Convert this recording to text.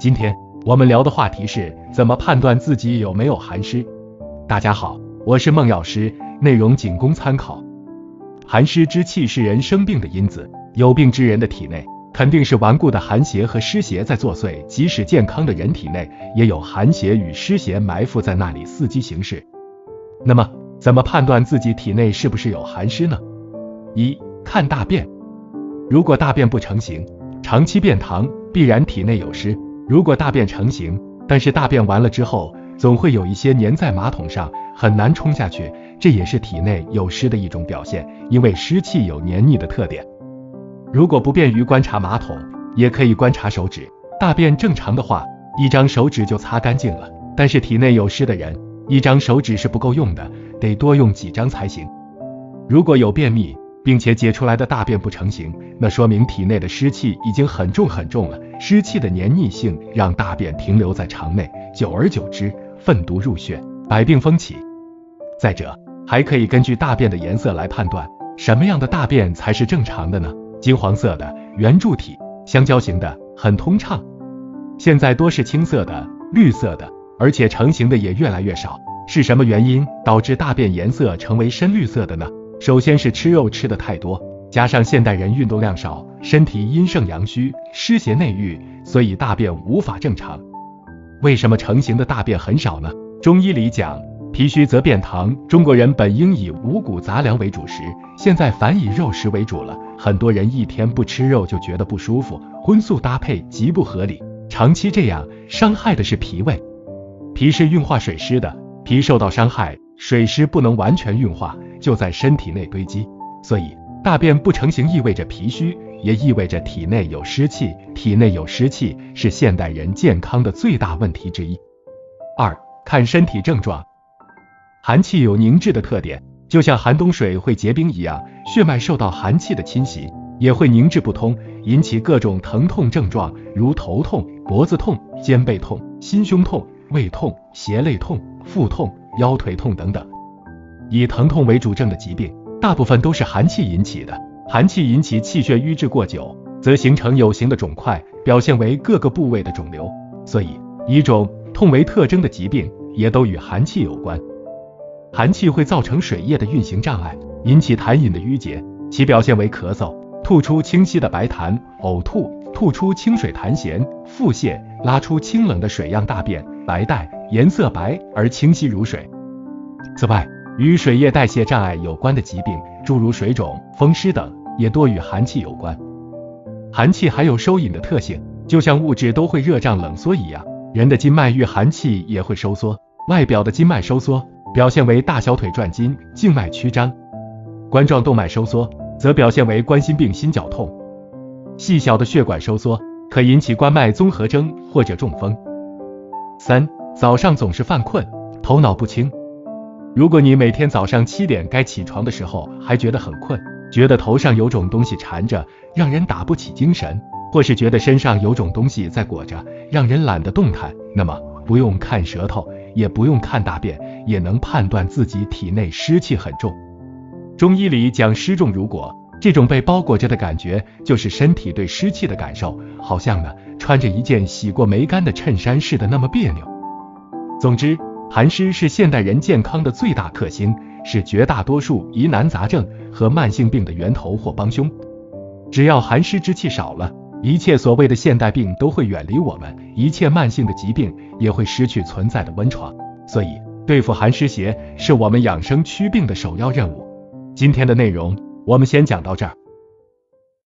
今天我们聊的话题是怎么判断自己有没有寒湿。大家好，我是孟药师，内容仅供参考。寒湿之气是人生病的因子，有病之人的体内肯定是顽固的寒邪和湿邪在作祟，即使健康的人体内也有寒邪与湿邪埋伏在那里伺机行事。那么，怎么判断自己体内是不是有寒湿呢？一看大便，如果大便不成形，长期便溏，必然体内有湿。如果大便成型，但是大便完了之后，总会有一些粘在马桶上，很难冲下去，这也是体内有湿的一种表现，因为湿气有黏腻的特点。如果不便于观察马桶，也可以观察手指，大便正常的话，一张手指就擦干净了。但是体内有湿的人，一张手指是不够用的，得多用几张才行。如果有便秘，并且解出来的大便不成形，那说明体内的湿气已经很重很重了。湿气的黏腻性让大便停留在肠内，久而久之，粪毒入血，百病蜂起。再者，还可以根据大便的颜色来判断，什么样的大便才是正常的呢？金黄色的、圆柱体、香蕉形的，很通畅。现在多是青色的、绿色的，而且成型的也越来越少。是什么原因导致大便颜色成为深绿色的呢？首先是吃肉吃的太多，加上现代人运动量少，身体阴盛阳虚，湿邪内郁，所以大便无法正常。为什么成型的大便很少呢？中医里讲，脾虚则便溏。中国人本应以五谷杂粮为主食，现在反以肉食为主了。很多人一天不吃肉就觉得不舒服，荤素搭配极不合理。长期这样，伤害的是脾胃。脾是运化水湿的，脾受到伤害，水湿不能完全运化。就在身体内堆积，所以大便不成形意味着脾虚，也意味着体内有湿气。体内有湿气是现代人健康的最大问题之一。二看身体症状，寒气有凝滞的特点，就像寒冬水会结冰一样，血脉受到寒气的侵袭，也会凝滞不通，引起各种疼痛症状，如头痛、脖子痛、肩背痛、心胸痛、胃痛、胁肋痛、腹痛、腰腿痛等等。以疼痛为主症的疾病，大部分都是寒气引起的。寒气引起气血瘀滞过久，则形成有形的肿块，表现为各个部位的肿瘤。所以，以肿痛为特征的疾病，也都与寒气有关。寒气会造成水液的运行障碍，引起痰饮的淤结，其表现为咳嗽、吐出清晰的白痰、呕吐、吐出清水痰涎、腹泻、拉出清冷的水样大便，白带，颜色白而清晰如水。此外，与水液代谢障碍有关的疾病，诸如水肿、风湿等，也多与寒气有关。寒气还有收引的特性，就像物质都会热胀冷缩一样，人的经脉遇寒气也会收缩。外表的经脉收缩，表现为大小腿转筋、静脉曲张；冠状动脉收缩，则表现为冠心病、心绞痛。细小的血管收缩，可引起冠脉综合征或者中风。三、早上总是犯困，头脑不清。如果你每天早上七点该起床的时候还觉得很困，觉得头上有种东西缠着，让人打不起精神，或是觉得身上有种东西在裹着，让人懒得动弹，那么不用看舌头，也不用看大便，也能判断自己体内湿气很重。中医里讲湿重如裹，这种被包裹着的感觉，就是身体对湿气的感受，好像呢穿着一件洗过没干的衬衫似的，那么别扭。总之。寒湿是现代人健康的最大克星，是绝大多数疑难杂症和慢性病的源头或帮凶。只要寒湿之气少了，一切所谓的现代病都会远离我们，一切慢性的疾病也会失去存在的温床。所以，对付寒湿邪是我们养生祛病的首要任务。今天的内容我们先讲到这儿。